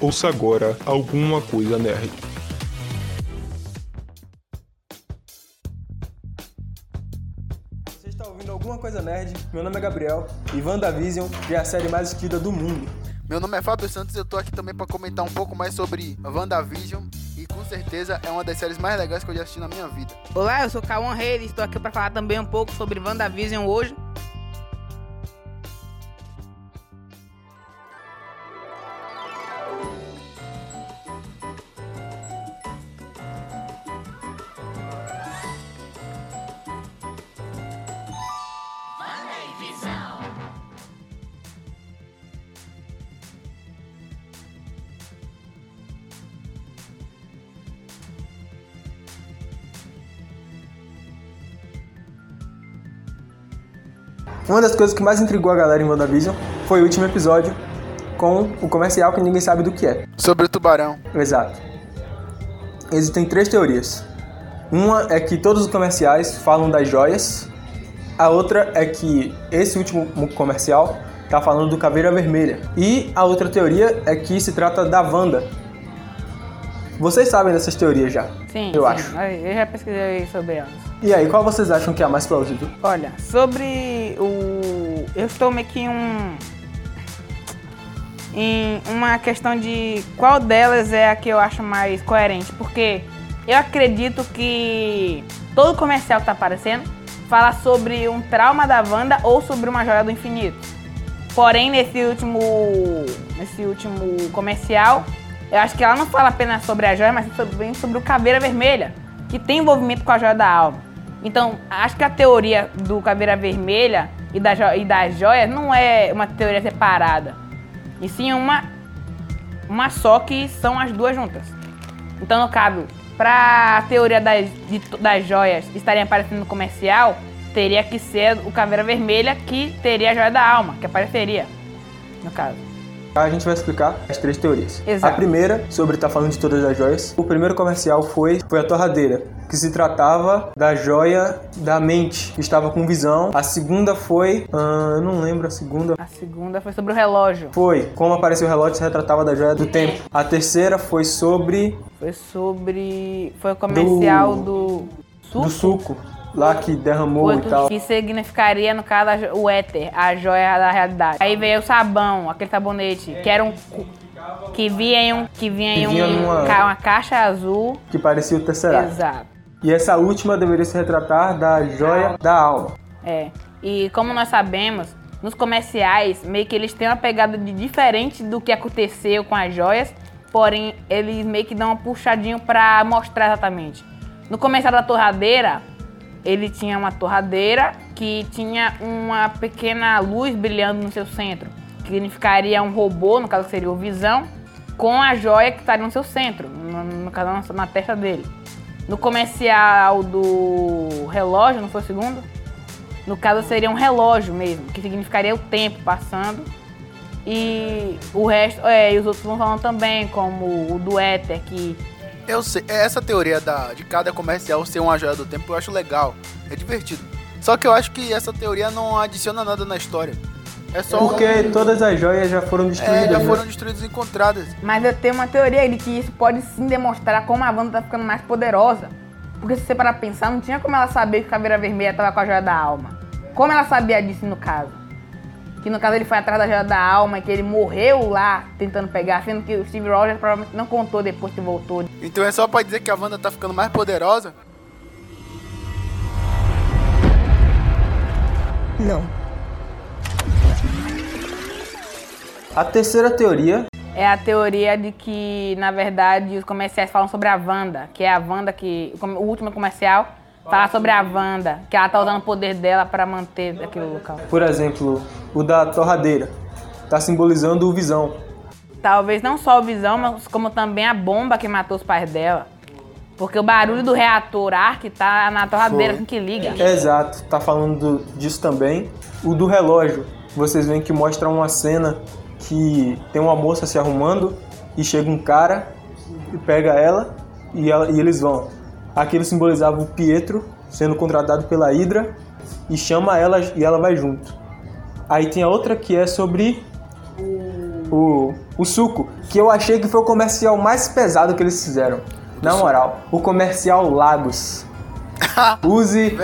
Ouça agora alguma coisa nerd. Você está ouvindo alguma coisa nerd? Meu nome é Gabriel e WandaVision é a série mais assistida do mundo. Meu nome é Fábio Santos e eu tô aqui também para comentar um pouco mais sobre WandaVision e com certeza é uma das séries mais legais que eu já assisti na minha vida. Olá, eu sou Cauã Reis e estou aqui para falar também um pouco sobre WandaVision hoje. Uma das coisas que mais intrigou a galera em WandaVision foi o último episódio com o comercial que ninguém sabe do que é. Sobre o tubarão. Exato. Existem três teorias. Uma é que todos os comerciais falam das joias. A outra é que esse último comercial tá falando do Caveira Vermelha. E a outra teoria é que se trata da Wanda. Vocês sabem dessas teorias já? Sim, eu sim. acho. Eu já pesquisei sobre elas. E aí, qual vocês acham que é a mais plausível? Olha, sobre o. Eu estou meio que em um. Em uma questão de qual delas é a que eu acho mais coerente. Porque eu acredito que todo comercial que tá aparecendo fala sobre um trauma da Wanda ou sobre uma joia do infinito. Porém, nesse último. Nesse último comercial, eu acho que ela não fala apenas sobre a joia, mas também sobre o Caveira Vermelha, que tem envolvimento com a joia da alma. Então, acho que a teoria do Caveira Vermelha e, da jo e das joias não é uma teoria separada, e sim uma, uma só que são as duas juntas. Então, no caso, para a teoria das, de, das joias estarem aparecendo no comercial, teria que ser o Caveira Vermelha que teria a joia da alma, que apareceria, no caso. A gente vai explicar as três teorias. Exato. A primeira, sobre estar falando de todas as joias. O primeiro comercial foi, foi a torradeira, que se tratava da joia da mente, que estava com visão. A segunda foi. ah, eu não lembro a segunda. A segunda foi sobre o relógio. Foi como apareceu o relógio se retratava da joia do tempo. A terceira foi sobre Foi sobre. Foi o comercial do. Suco? do suco, lá que derramou Foi e tal. que significaria, no caso, o éter, a joia da realidade. Aí veio o sabão, aquele sabonete, que era um. Que vinha em um. Que vinha em Que vinha um, numa- uma caixa azul. Que parecia o Tesseract. Exato. E essa última deveria se retratar da joia da alma. É. E como nós sabemos, nos comerciais, meio que eles têm uma pegada de diferente do que aconteceu com as joias, porém eles meio que dão um puxadinho pra mostrar exatamente. No comercial da torradeira, ele tinha uma torradeira que tinha uma pequena luz brilhando no seu centro, que significaria um robô, no caso seria o Visão, com a joia que estaria no seu centro, no, no caso na, na testa dele. No comercial do relógio, não foi o segundo? No caso seria um relógio mesmo, que significaria o tempo passando. E o resto, é, e os outros vão falando também, como o do éter, que Eu sei, essa teoria da, de cada comercial ser uma joia do tempo eu acho legal, é divertido. Só que eu acho que essa teoria não adiciona nada na história. É só Porque todas as joias já foram destruídas. é, já né? foram destruídas e encontradas. Mas eu tenho uma teoria de que isso pode sim demonstrar como a Wanda tá ficando mais poderosa. Porque se você parar pra pensar, não tinha como ela saber que o Caveira Vermelha tava com a joia da alma. Como ela sabia disso no caso? Que no caso ele foi atrás da joia da alma e que ele morreu lá tentando pegar, sendo que o Steve Rogers provavelmente não contou depois que voltou. Então é só pra dizer que a Wanda tá ficando mais poderosa? Não. A terceira teoria É a teoria de que, na verdade, os comerciais falam sobre a Wanda, que é a Wanda que. O último comercial fala sobre a Wanda, que ela tá usando o poder dela pra manter aquele local. Por exemplo, o da torradeira. Tá simbolizando o Visão. Talvez não só o Visão, mas como também a bomba que matou os pais dela. Porque o barulho do reator Ark tá na torradeira Foi. assim que liga. Exato, tá falando disso também. O do relógio. Vocês veem que mostra uma cena que tem uma moça se arrumando e chega um cara e pega ela e, ela- e eles vão. Aquilo simbolizava o Pietro sendo contratado pela Hydra e chama ela e ela vai junto. Aí tem a outra que é sobre o, o suco, que eu achei que foi o comercial mais pesado que eles fizeram. Na moral, o comercial Lagos. Use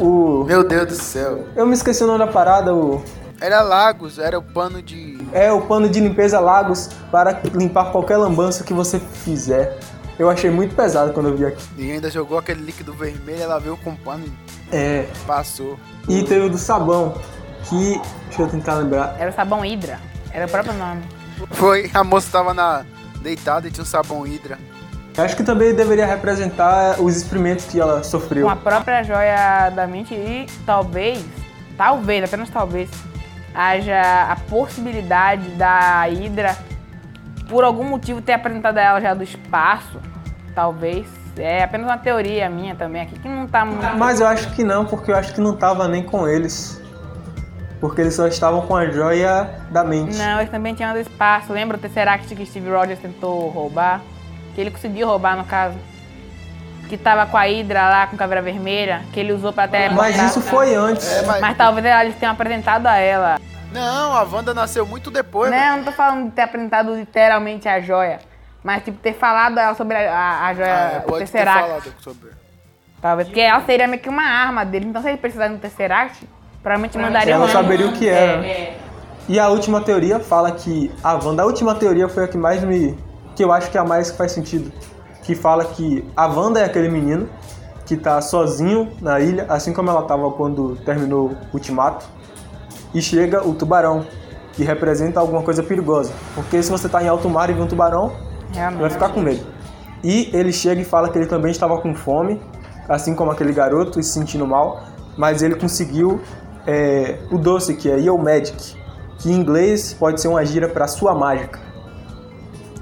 o, o. Meu Deus do céu. Eu me esqueci o nome da parada, o. Era Lagos, era o pano de. É o pano de limpeza Lagos para limpar qualquer lambança que você fizer. Eu achei muito pesado quando eu vi aqui. E ainda jogou aquele líquido vermelho, ela veio com pano e É. passou. E teve o do sabão, que. Deixa eu tentar lembrar. Era o sabão Hidra. Era o próprio nome. Foi, a moça tava na, deitada e tinha um sabão hidra. Acho que também deveria representar os experimentos que ela sofreu. Com a própria joia da mente e talvez, talvez, apenas talvez, haja a possibilidade da Hydra, por algum motivo, ter apresentado a ela já do espaço. Talvez. É apenas uma teoria minha também aqui, que não tá muito. Mas eu acho que não, porque eu acho que não tava nem com eles. Porque eles só estavam com a joia da mente. Não, eles também tinham do espaço. Lembra o Tesseract que Steve Rogers tentou roubar? Que ele conseguiu roubar, no caso. Que tava com a Hydra lá, com caveira vermelha, que ele usou pra teleportar. Mas isso foi antes. É, mas... Mas talvez eles tenham apresentado a ela. Não, a Wanda nasceu muito depois. Não, velho. eu não tô falando de ter apresentado literalmente a joia. Mas, tipo, ter falado ela sobre a, a, a joia, Ah, é, o pode ter Tesseract. falado sobre. Talvez, porque ela seria meio que uma arma dele. Então, se ele precisasse do Tesseract, provavelmente mandaria Ela saberia o que era. É, E a última teoria fala que a Wanda, a última teoria foi a que mais me. que eu acho que é a mais que faz sentido. Que fala que a Wanda é aquele menino que tá sozinho na ilha, assim como ela tava quando terminou o Ultimato. E chega o tubarão, que representa alguma coisa perigosa. Porque se você tá em alto mar e vê um tubarão, realmente. vai ficar com medo. E ele chega e fala que ele também estava com fome, assim como aquele garoto, e se sentindo mal, mas ele conseguiu é, o doce, que é Yo Magic, que em inglês pode ser uma gíria para sua mágica.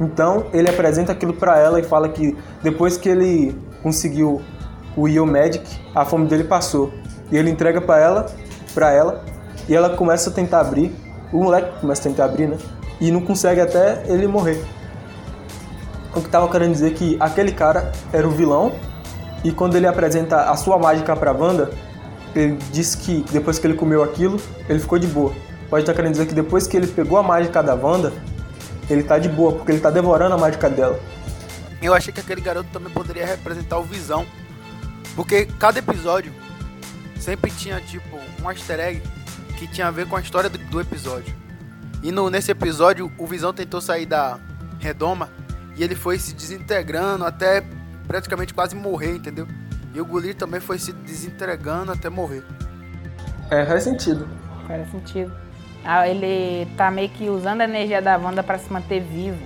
Então ele apresenta aquilo para ela e fala que depois que ele conseguiu o Yo Magic, a fome dele passou. E ele entrega para ela, para ela, e ela começa a tentar abrir. O moleque começa a tentar abrir, né? E não consegue até ele morrer. O que tava querendo dizer que aquele cara era o vilão e quando ele apresenta a sua mágica pra Wanda, ele diz que depois que ele comeu aquilo, ele ficou de boa. Pode estar querendo dizer que depois que ele pegou a mágica da Wanda, ele tá de boa, porque ele tá devorando a mágica dela. Eu achei que aquele garoto também poderia representar o Visão. Porque cada episódio sempre tinha, tipo, um easter egg que tinha a ver com a história do, do episódio. E no, nesse episódio, o Visão tentou sair da redoma e ele foi se desintegrando até praticamente quase morrer, entendeu? E o Gulir também foi se desintegrando até morrer. É, faz sentido. Faz sentido. Ah, ele tá meio que usando a energia da Wanda pra se manter vivo.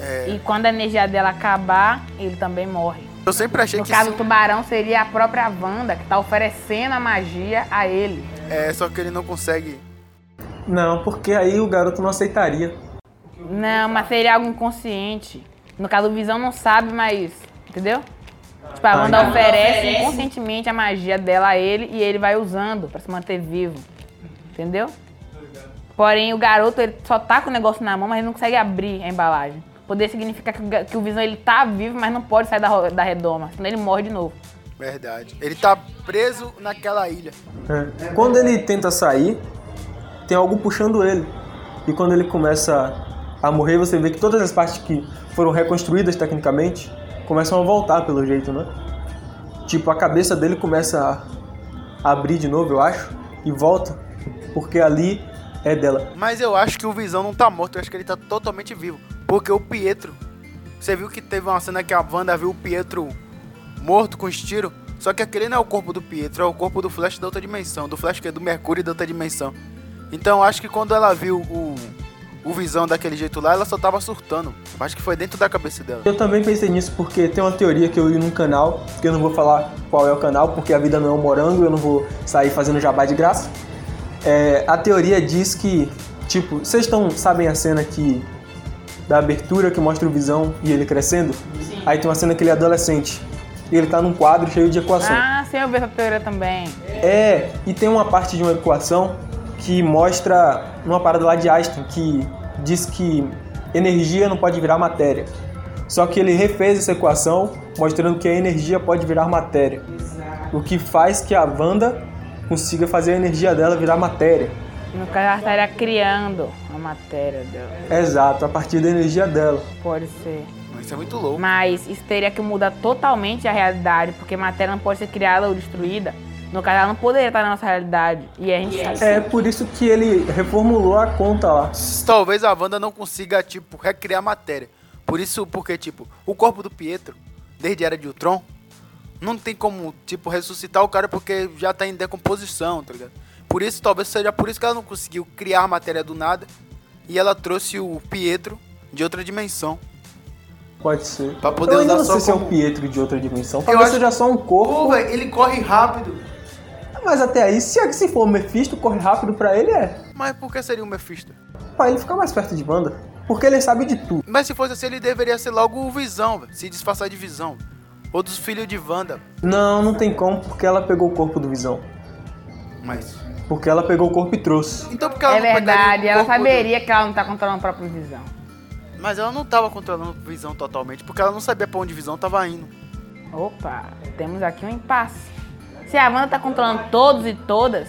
É. E quando a energia dela acabar, ele também morre. Eu sempre achei No que caso, sim, o tubarão seria a própria Wanda que tá oferecendo a magia a ele. é, só que ele não consegue. Não, porque aí o garoto não aceitaria. Não, mas seria algo inconsciente. No caso, o Visão não sabe, mas. Entendeu? Tipo, a Ah, Wanda então. oferece inconscientemente a magia dela a ele e ele vai usando pra se manter vivo. Entendeu? Porém, o garoto ele só tá com o negócio na mão, mas ele não consegue abrir a embalagem. Poder significa que o, que o Visão ele tá vivo, mas não pode sair da, da redoma, senão ele morre de novo. Verdade. Ele tá preso naquela ilha. É. Quando ele tenta sair, tem algo puxando ele. E quando ele começa a morrer, você vê que todas as partes que foram reconstruídas tecnicamente começam a voltar pelo jeito, né? Tipo, a cabeça dele começa a abrir de novo, eu acho, e volta, porque ali é dela. Mas eu acho que o Visão não tá morto, eu acho que ele tá totalmente vivo. Porque o Pietro. Você viu que teve uma cena que a Wanda viu o Pietro morto com os tiros? Só que aquele não é o corpo do Pietro, é o corpo do Flash da outra dimensão. Do Flash que é do Mercúrio da outra dimensão. Então eu acho que quando ela viu o, o Visão daquele jeito lá, ela só tava surtando. Eu acho que foi dentro da cabeça dela. Eu também pensei nisso porque tem uma teoria que eu li num canal, que eu não vou falar qual é o canal, porque a vida não é um morango, eu não vou sair fazendo jabá de graça. É, a teoria diz que, tipo, vocês estão sabem a cena que da abertura que mostra o Visão e ele crescendo? Aí tem uma cena que ele é adolescente. E ele tá num quadro cheio de equação. Ah, sim, eu vi essa teoria também. É, e tem uma parte de uma equação que mostra uma parada lá de Einstein que diz que energia não pode virar matéria. Só que ele refez essa equação mostrando que a energia pode virar matéria. O que faz que a Wanda consiga fazer a energia dela virar matéria. No caso, ela estaria criando a matéria dela. Exato, a partir da energia dela. Pode ser. Mas Isso é muito louco. Mas isso teria que mudar totalmente a realidade, porque matéria não pode ser criada ou destruída. No caso, ela não poderia estar na nossa realidade. E a gente sabe. É por isso que ele reformulou a conta lá. Talvez a Wanda não consiga, tipo, recriar a matéria. Por isso, porque, tipo, o corpo do Pietro, desde a Era de Ultron, não tem como, tipo, ressuscitar o cara porque já tá em decomposição, tá ligado? Por isso, talvez seja por isso que ela não conseguiu criar a matéria do nada. E ela trouxe o Pietro de outra dimensão. Pode ser. Pra poder Eu usar não só sei se é como- um Pietro de outra dimensão. Talvez acho- seja só um corpo. Pô, velho, ele corre rápido. Mas até aí, se, é se for o Mephisto, corre rápido pra ele é. Mas por que seria o Mephisto? Pra ele ficar mais perto de Wanda. Porque ele sabe de tudo. Mas se fosse assim, ele deveria ser logo o Visão, velho. Se disfarçar de Visão. Ou dos filhos de Wanda. Não, não tem como, porque ela pegou o corpo do Visão. Mas... Porque ela pegou o corpo e trouxe. Então por que ela É não verdade, o ela corpo do- saberia que ela não tá controlando a própria visão. Mas ela não tava controlando Visão totalmente, porque ela não sabia pra onde Visão tava indo. Opa, temos aqui um impasse. Se a Wanda tá controlando todos e todas,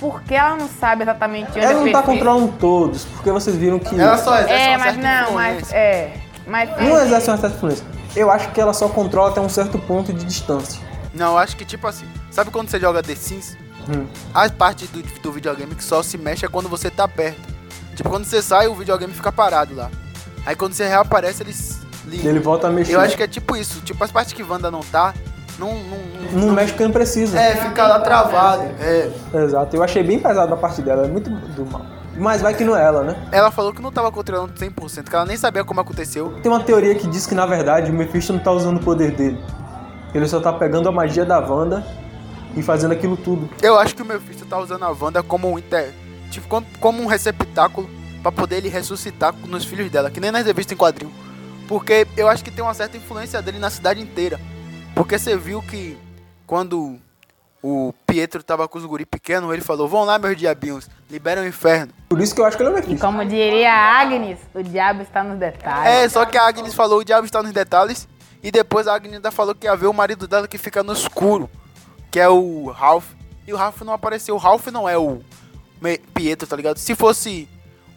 por que ela não sabe exatamente onde Ela é não tá perfeito? controlando todos, porque vocês viram que. Ela só exerce É, uma mas certa não, mas influência. é. Mas Não exerce uma certa influência. Eu acho que ela só controla até um certo ponto de distância. Não, eu acho que tipo assim. Sabe quando você joga The Sims? Hum. A parte do, do videogame que só se mexe é quando você tá perto. Tipo, quando você sai, o videogame fica parado lá. Aí quando você reaparece, eles ligam. Ele volta a mexer. Eu acho que é tipo isso. Tipo, as partes que Wanda não tá, não. Não, Não mexe porque não precisa. É, fica lá travado. É. Exato. Eu achei bem pesado a parte dela. É muito do mal. Mas vai que não é ela, né? Ela falou que não tava controlando 100%, que ela nem sabia como aconteceu. Tem uma teoria que diz que, na verdade, o Mephisto não tá usando o poder dele. Ele só tá pegando a magia da Wanda e fazendo aquilo tudo. Eu acho que o Mephisto tá usando a Wanda como um inter... tipo, como- um receptáculo pra poder ele ressuscitar nos filhos dela, que nem nas revistas em quadrinho. Porque eu acho que tem uma certa influência dele na cidade inteira. Porque você viu que quando o Pietro tava com os guri pequenos, ele falou: Vão lá, meus diabinhos, liberam o inferno. Por isso que eu acho que ele é o E como diria a Agnes, o diabo está nos detalhes. É, só que a Agnes falou: O diabo está nos detalhes. E depois a Agnes ainda falou que ia ver o marido dela que fica no escuro, que é o Ralph. E o Ralph não apareceu. O Ralph não é o Me- Pietro, tá ligado? Se fosse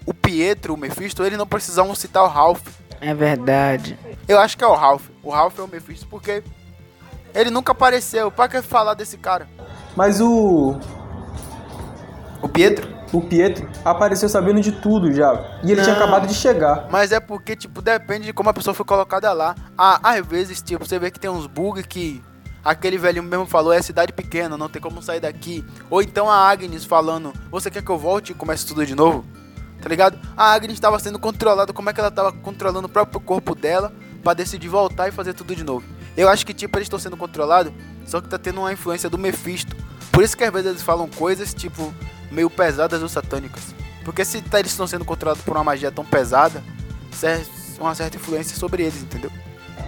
o Pietro, o Mephisto, eles não precisavam citar o Ralph. É verdade. Eu acho que é o Ralph. O Ralph é o Mephisto porque ele nunca apareceu. Pra que falar desse cara? Mas o. O Pietro? O Pietro apareceu sabendo de tudo já. E ele tinha Não. acabado de chegar. Mas é porque, tipo, depende de como a pessoa foi colocada lá. Ah, às vezes, tipo, você vê que tem uns bugs que aquele velhinho mesmo falou, é cidade pequena, não tem como sair daqui. Ou então a Agnes falando, você quer que eu volte e comece tudo de novo? Tá ligado? A Agnes estava sendo controlada, como é que ela estava controlando o próprio corpo dela pra decidir voltar e fazer tudo de novo. Eu acho que, tipo, eles estão sendo controlados, só que tá tendo uma influência do Mephisto. Por isso que às vezes eles falam coisas, tipo, meio pesadas ou satânicas. Porque se tá- eles estão sendo controlados por uma magia tão pesada, uma certa influência sobre eles, entendeu?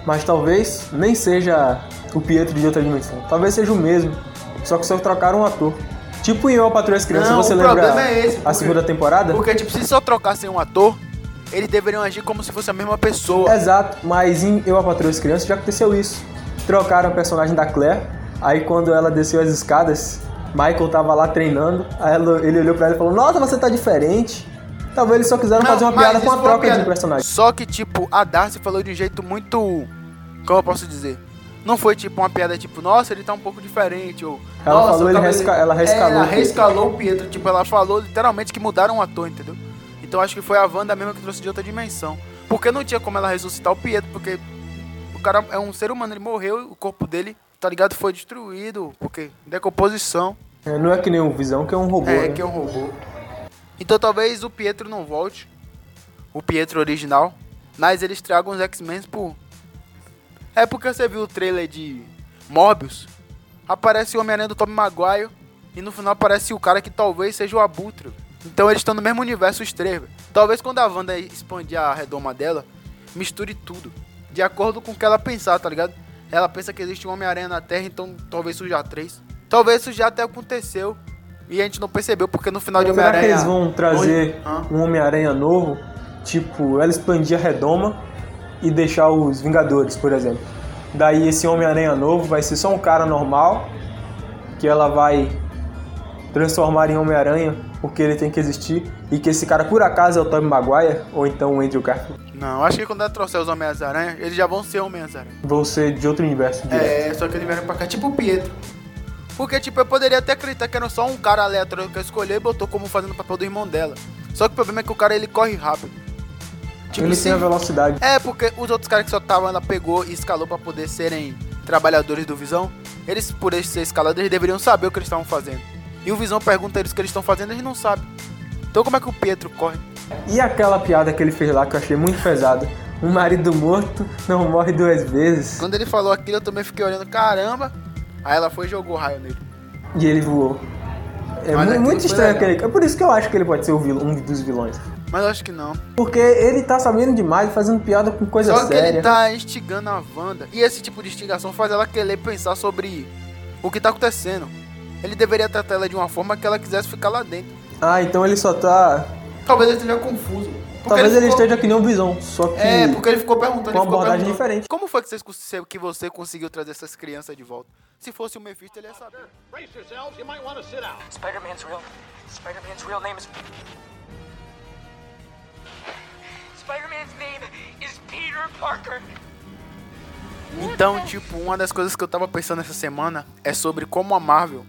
Mas talvez nem seja o Pietro de outra dimensão. Talvez seja o mesmo. Só que só trocaram um ator. Tipo em Eu, a Patrulha as Crianças, Não, você o lembra problema é esse, a porque- segunda temporada? Porque, tipo, se só trocassem um ator, eles deveriam agir como se fosse a mesma pessoa. Exato, mas em Eu, a Patrulha e as Crianças já aconteceu isso. Trocaram o personagem da Claire, aí quando ela desceu as escadas, Michael tava lá treinando, aí ela- ele olhou pra ela e falou, nossa, você tá diferente. Talvez eles só quiseram Não, fazer uma piada com a troca de piada. personagem. Só que, tipo, a Darcy falou de um jeito muito. Como eu posso dizer? Não foi tipo uma piada tipo, nossa, ele tá um pouco diferente, ou. Ela "Nossa, falou, ele talvez resca- ela rescalou É, ela o Pietro. rescalou o Pietro. Tipo, ela falou literalmente que mudaram o ator, entendeu? Então acho que foi a Wanda mesmo que trouxe de outra dimensão. Porque não tinha como ela ressuscitar o Pietro, porque o cara é um ser humano, ele morreu, o corpo dele, tá ligado? Foi destruído, porque decomposição. É, não é que nem o Visão, que é um robô, É, né? que é um robô. Então talvez o Pietro não volte. O Pietro original. Mas eles tragam os X-Men por. É porque você viu o trailer de Morbius. Aparece o Homem-Aranha do Tobey Maguire. E no final aparece o cara que talvez seja o Abutre. Então eles estão no mesmo universo os três. velho. Talvez quando a Wanda expandir a redoma dela, misture tudo. De acordo com o que ela pensar, tá ligado? Ela pensa que existe um Homem-Aranha na Terra, então talvez surja três. Talvez isso já até aconteceu. E a gente não percebeu, porque no final de Será que Homem-Aranha. eles vão trazer Hã? um Homem-Aranha novo? Tipo, ela expandir a redoma e deixar os Vingadores, por exemplo. Daí esse Homem-Aranha novo vai ser só um cara normal, que ela vai transformar em Homem-Aranha porque ele tem que existir, e que esse cara por acaso é o Tobey Maguire, ou então o Andrew Garfield. Não, acho que quando ela trouxer os Homens-Aranha, eles já vão ser Homens-Aranha. Vão ser de outro universo direto. É, só que ele vieram pra cá, tipo o Pietro. Porque, tipo, eu poderia até acreditar que era só um cara aleatório que eu escolhi e botou como fazendo o papel do irmão dela. Só que o problema é que o cara, ele corre rápido. Tipo, ele se- tem a velocidade. É, porque os outros caras que só estavam, ela pegou e escalou pra poder serem trabalhadores do Visão. Eles, por eles ser escalados, eles deveriam saber o que eles estavam fazendo. E o Visão pergunta eles o que eles estão fazendo, eles não sabem. Então como é que o Pietro corre? E aquela piada que ele fez lá que eu achei muito pesada. Um marido morto não morre duas vezes. Quando ele falou aquilo, eu também fiquei olhando, caramba. Aí ela foi e jogou raio nele. E ele voou. É Mas muito estranho aquele. É por isso que eu acho que ele pode ser vilão, um dos vilões. Mas eu acho que não. Porque ele tá sabendo demais, fazendo piada com coisa Só que séria. ele tá instigando a Wanda. E esse tipo de instigação faz ela querer pensar sobre o que tá acontecendo. Ele deveria tratar ela de uma forma que ela quisesse ficar lá dentro. Ah, então ele só tá. Talvez ele esteja confuso. Talvez ele, ficou- esteja que nem um visão, só que. É, porque ele ficou perguntando. com ele uma ficou abordagem perguntando, diferente. Como foi que, vocês, cons- que você conseguiu trazer essas crianças de volta? Se fosse o Mephisto, ele ia saber. Spider-Man's real. Spider-Man's real name is. Spider-Man's name is Peter Parker. Então, tipo, uma das coisas que eu tava pensando essa semana é sobre como a Marvel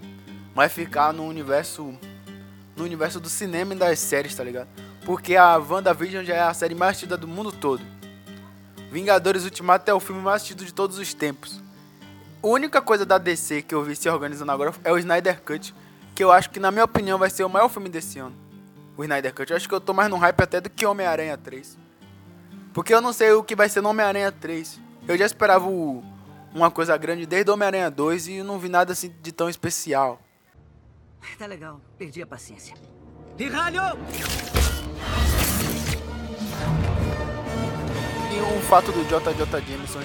vai ficar no universo no universo do cinema e das séries, tá ligado? Porque a WandaVision já é a série mais assistida do mundo todo. Vingadores Ultimato é o filme mais assistido de todos os tempos. A única coisa da DC que eu vi se organizando agora é o Snyder Cut, que eu acho que, na minha opinião, vai ser o maior filme desse ano. O Snyder Cut. Eu acho que eu tô mais no hype até do que Homem-Aranha 3. Porque eu não sei o que vai ser no Homem-Aranha 3. Eu já esperava o- uma coisa grande desde Homem-Aranha 2 e não vi nada assim de tão especial. Tá legal, perdi a paciência. Pirralho! E o fato do JJ Jameson,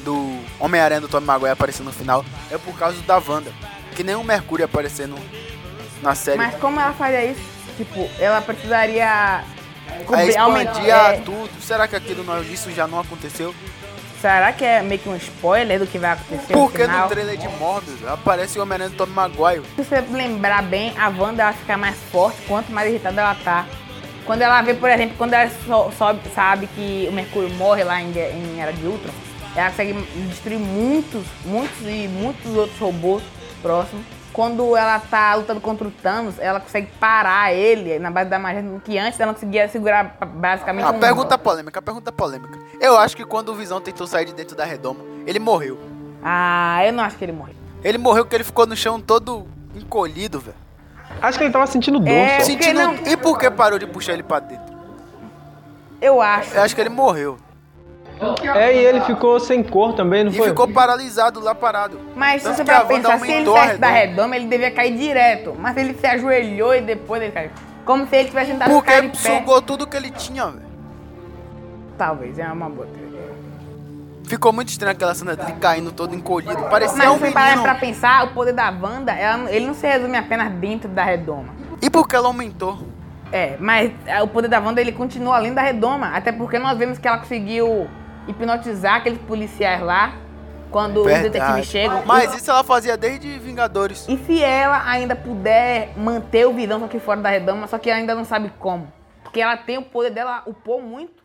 do Homem-Aranha do Tom Maguire aparecer no final, é por causa da Wanda. Que nem o Mercúrio aparecendo na série. Mas como ela faria isso? Tipo, ela precisaria Aí cobrir, aumentar- é, tudo. Será que aquilo não, isso já não aconteceu? Será que é meio que um spoiler do que vai acontecer Porque no final? no trailer de Morbius aparece o Homem-Aranha do Maguire. Se você lembrar bem, a Wanda ela fica mais forte quanto mais irritada ela tá. Quando ela vê, por exemplo, quando ela so- sobe, sabe que o Mercúrio morre lá em, em Era de Ultron, ela consegue destruir muitos, muitos e muitos outros robôs próximos. Quando ela tá lutando contra o Thanos, ela consegue parar ele na base da magia, que antes ela não conseguia segurar basicamente A um- pergunta polêmica, a pergunta polêmica. Eu acho que quando o Visão tentou sair de dentro da redoma, ele morreu. Ah, eu não acho que ele morreu. Ele morreu porque ele ficou no chão todo encolhido, velho. Acho que ele tava sentindo dor É, Sentindo... não- E por que parou de puxar ele pra dentro? Eu acho. Eu acho que ele morreu. É, e ele ficou sem cor também, não E foi? ficou paralisado lá parado. Mas se Tanto você a vai Wanda pensar, se ele saísse da redoma. ele devia cair direto. Mas ele se ajoelhou e depois ele caiu. Como se ele tivesse tentado Porque pé. sugou tudo que ele tinha, velho. Talvez, é uma boa teoria. Ficou muito estranho aquela cena dele caindo todo encolhido. Parecia Mas um se você parar menino. pra pensar, o poder da Wanda, ela- ele não se resume apenas dentro da redoma. E por que ela aumentou? É, mas é, o poder da Wanda, ele continua além da redoma. Até porque nós vemos que ela conseguiu hipnotizar aqueles policiais lá, quando os Verdade. detetives chegam. Mas isso ela fazia desde Vingadores. E se ela ainda puder manter o Visão aqui fora da redoma, só que ela ainda não sabe como. Porque ela tem o poder dela upou muito.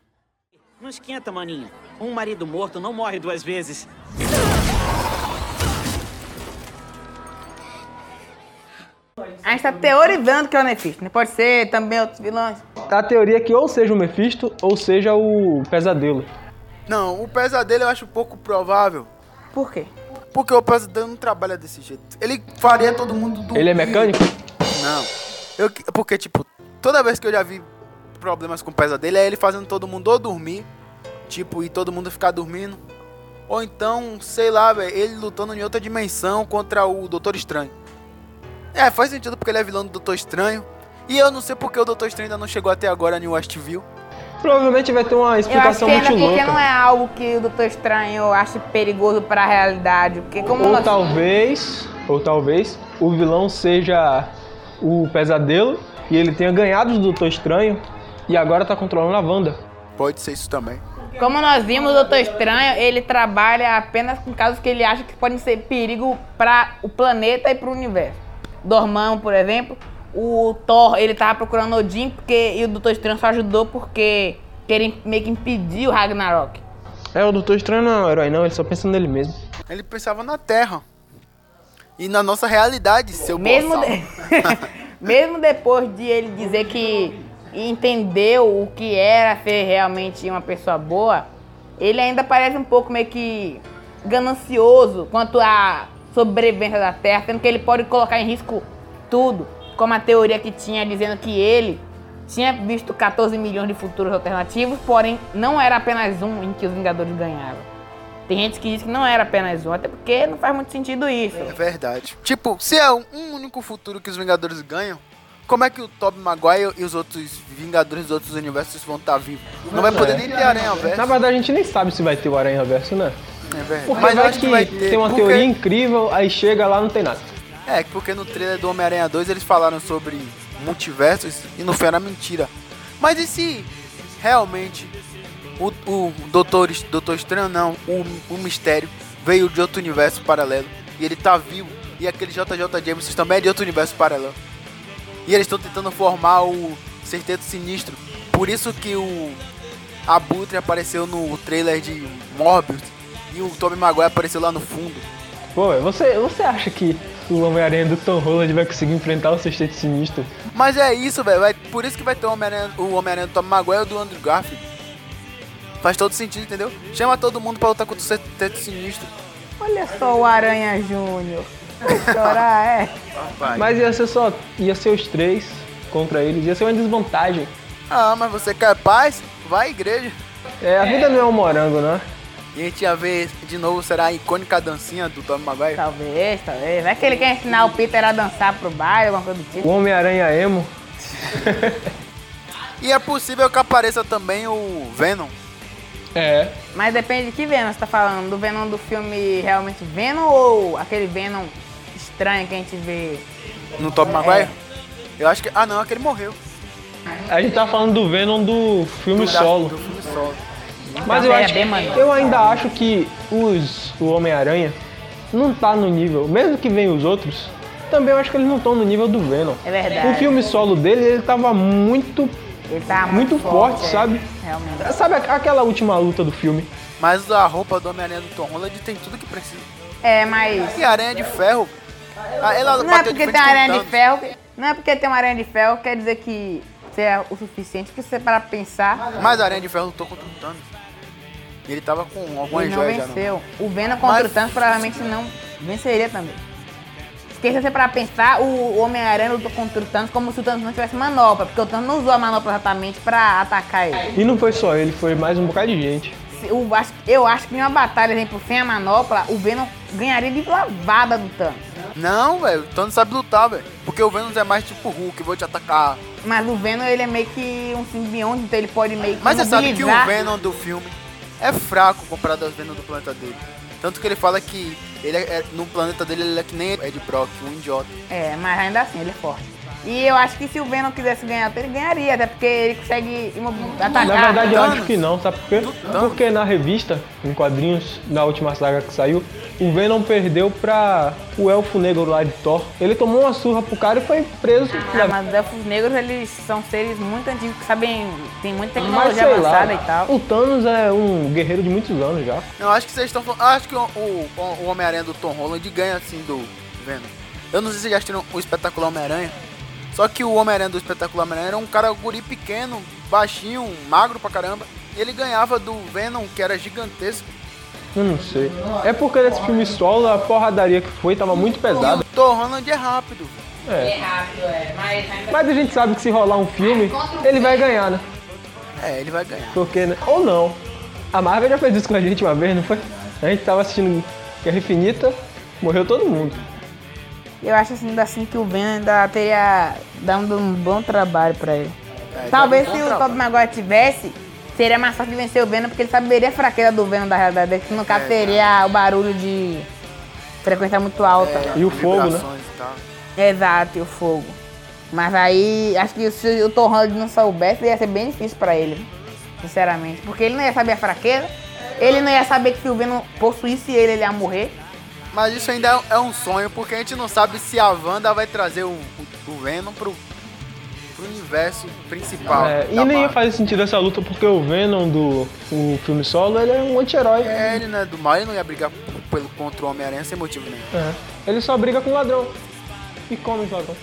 Não esquenta, maninho. Um marido morto não morre duas vezes. A gente tá teorizando que é o Nefisto, né? Pode ser também outros vilões. A teoria é que ou seja o Mephisto ou seja o Pesadelo. Não, o pesadelo eu acho pouco provável. Por quê? Porque o pesadelo não trabalha desse jeito. Ele faria todo mundo dormir. Ele é mecânico? Não. Eu, que- porque, tipo, toda vez que eu já vi problemas com o pesadelo, é ele fazendo todo mundo ou dormir, tipo, e todo mundo ficar dormindo. Ou então, sei lá, velho, ele lutando em outra dimensão contra o Doutor Estranho. É, faz sentido porque ele é vilão do Doutor Estranho. E eu não sei porque o Doutor Estranho ainda não chegou até agora em Westview. Provavelmente vai ter uma Eu acho explicação que muito porque louca. não é algo que o Doutor Estranho ache perigoso pra realidade. Porque como Ou nós... talvez, ou talvez, o vilão seja o Pesadelo e ele tenha ganhado do Doutor Estranho e agora tá controlando a Wanda. Pode ser isso também. Como nós vimos, o Doutor Estranho, ele trabalha apenas com casos que ele acha que podem ser perigo para o planeta e para o universo. Dormammu, por exemplo, o Thor, ele tava procurando Odin porque, e o Doutor Estranho só ajudou porque querem meio que impedir o Ragnarok. É, o Doutor Estranho não é um herói, não, ele só pensa nele mesmo. Ele pensava na Terra. E na nossa realidade, seu Mesmo, de- Mesmo depois de ele dizer que entendeu o que era ser realmente uma pessoa boa, ele ainda parece um pouco meio que ganancioso quanto à sobrevivência da Terra, sendo que ele pode colocar em risco tudo, como a teoria que tinha dizendo que ele tinha visto 14 milhões de futuros alternativos, porém não era apenas um em que os Vingadores ganharam. Tem gente que diz que não era apenas um, até porque não faz muito sentido isso. É verdade. Tipo, se é um, único futuro que os Vingadores ganham, como é que o Tobey Maguire e os outros Vingadores dos outros universos vão estar vivos? Não vai poder nem ter Aranha Verso. Na verdade, a gente nem sabe se vai ter o Aranha Verso, né? É verdade. Porque Mas eu vai acho que, que vai ter. tem uma porque- teoria incrível, aí chega lá não tem nada. É, porque no trailer do Homem-Aranha 2 eles falaram sobre multiversos e no fim era mentira. Mas e se realmente o, o Doutor, Doutor Estranho não, o, o Mistério veio de outro universo paralelo e ele tá vivo e aquele JJ Jameson também é de outro universo paralelo. E eles estão tentando formar o Sexteto Sinistro. Por isso que o Abutre apareceu no trailer de Morbius e o Tobey Maguire apareceu lá no fundo. Pô, você, você acha que o Homem-Aranha do Tom Holland vai conseguir enfrentar o Sexteto Sinistro? Mas é isso, velho. Por isso que vai ter o Homem-Aranha o Homem-Aranha do Tom Maguire e o do Andrew Garfield. Faz todo sentido, entendeu? Chama todo mundo pra lutar contra o Sexteto Sinistro. Olha só o Aranha Júnior. Chorar, é. Mas ia ser só. ia ser os três contra eles, ia ser uma desvantagem. Ah, mas você quer paz? Vai à igreja. É, a vida não é um morango, né? E a gente ia ver de novo, será a icônica dancinha do Tom Maguire? Talvez, talvez. Vai que ele quer ensinar o Peter a dançar pro baile, alguma coisa do tipo. O Homem-Aranha emo. E é possível que apareça também o Venom. É. Mas depende de que Venom você tá falando. Do Venom do filme realmente Venom ou aquele Venom estranho que a gente vê? No Tom Maguire? Eu acho que. Ah, não, aquele morreu. A gente tá falando do Venom do filme Do- solo. Do filme solo. Mas eu, É acho, eu ainda acho que os, o Homem-Aranha não tá no nível, mesmo que venham os outros, também eu acho que eles não estão no nível do Venom. É verdade. O filme solo dele, ele tava muito. Ele tá muito forte, é, sabe? Realmente. Sabe aquela última luta do filme? Mas a roupa do Homem-Aranha do Tom Holland tem tudo que precisa. É, mas. E a Aranha de Ferro. ah, Ela Não é porque tem aranha de ferro. Não é porque tem uma aranha de ferro quer dizer que você é o suficiente. Porque você para pensar, Mas a Aranha de Ferro lutou contra o Thanos. Ele tava com algumas ele não joias já. Não. venceu. O Venom contra Mas- o Thanos provavelmente não venceria também. Porque se você para pensar, o Homem-Aranha lutou contra o Thanos como se o Thanos não tivesse manopla. Porque o Thanos não usou a manopla exatamente pra atacar ele. E não foi só ele, foi mais um bocado de gente. Eu acho, eu acho que em uma batalha, exemplo, sem a manopla, o Venom ganharia de lavada do Thanos. Não, velho. O Thanos sabe lutar, velho. Porque o Venom é mais tipo Hulk, vou te atacar. Mas o Venom, ele é meio que um simbionte, então ele pode meio que Mas você sabe que o Venom do filme é fraco comparado aos Venom do planeta dele. Tanto que ele fala que ele é, é- no planeta dele ele é que nem Ed Brock, um idiota. É, mas ainda assim, ele é forte. E eu acho que se o Venom quisesse ganhar, ele ganharia, até porque ele consegue atacar. Na verdade, eu acho que não, sabe por quê? Porque na revista, em quadrinhos, na última saga que saiu, o Venom perdeu pra o Elfo Negro lá de Thor. Ele tomou uma surra pro cara e foi preso. Ah, mas os elfos negros, eles são seres muito antigos que sabem, tem muita Mas tecnologia sei lá, avançada e tal. o Thanos é um guerreiro de muitos anos já. Eu acho que vocês estão falando. Acho que o, o, o Homem-Aranha do Tom Holland ganha assim do Venom. Eu não sei se vocês já assistiram o espetacular Homem-Aranha. Só que o Homem-Aranha do espetacular Homem-Aranha era um cara guri pequeno, baixinho, magro pra caramba. E ele ganhava do Venom, que era gigantesco. Eu não sei. É porque nesse filme solo a porradaria que foi tava muito E pesada. o Tom Holland é rápido. É. rápido, é, mas ainda Mas a gente sabe que se rolar um filme, ele vai ganhar, né? É, ele vai ganhar. Porque, né? Ou não. A Marvel já fez isso com a gente uma vez, não foi? A gente tava assistindo Guerra Infinita, morreu todo mundo. Eu acho assim, ainda assim que o Venom ainda teria dado um bom trabalho pra ele. É, Talvez um se o. Tobey Maguire tivesse, seria mais fácil de vencer o Venom, porque ele saberia a fraqueza do Venom da realidade dele, que no caso É, teria o barulho de frequência muito alta. E o fogo, né? E. Exato, e o fogo. Mas aí, acho que se o Tom Holland não soubesse, ia ser bem difícil pra ele. Sinceramente. Porque ele não ia saber a fraqueza, ele não ia saber que se o Venom possuísse ele, ele ia morrer. Mas isso ainda é, é um sonho, porque a gente não sabe se a Wanda vai trazer o, o do Venom pro, pro universo principal. É, e nem faz sentido essa luta porque o Venom do o filme solo ele é um anti-herói. É, ele não é do mal, ele não ia brigar pelo, contra o Homem-Aranha sem motivo nenhum. É. Ele só briga com ladrão. E come os ladrão.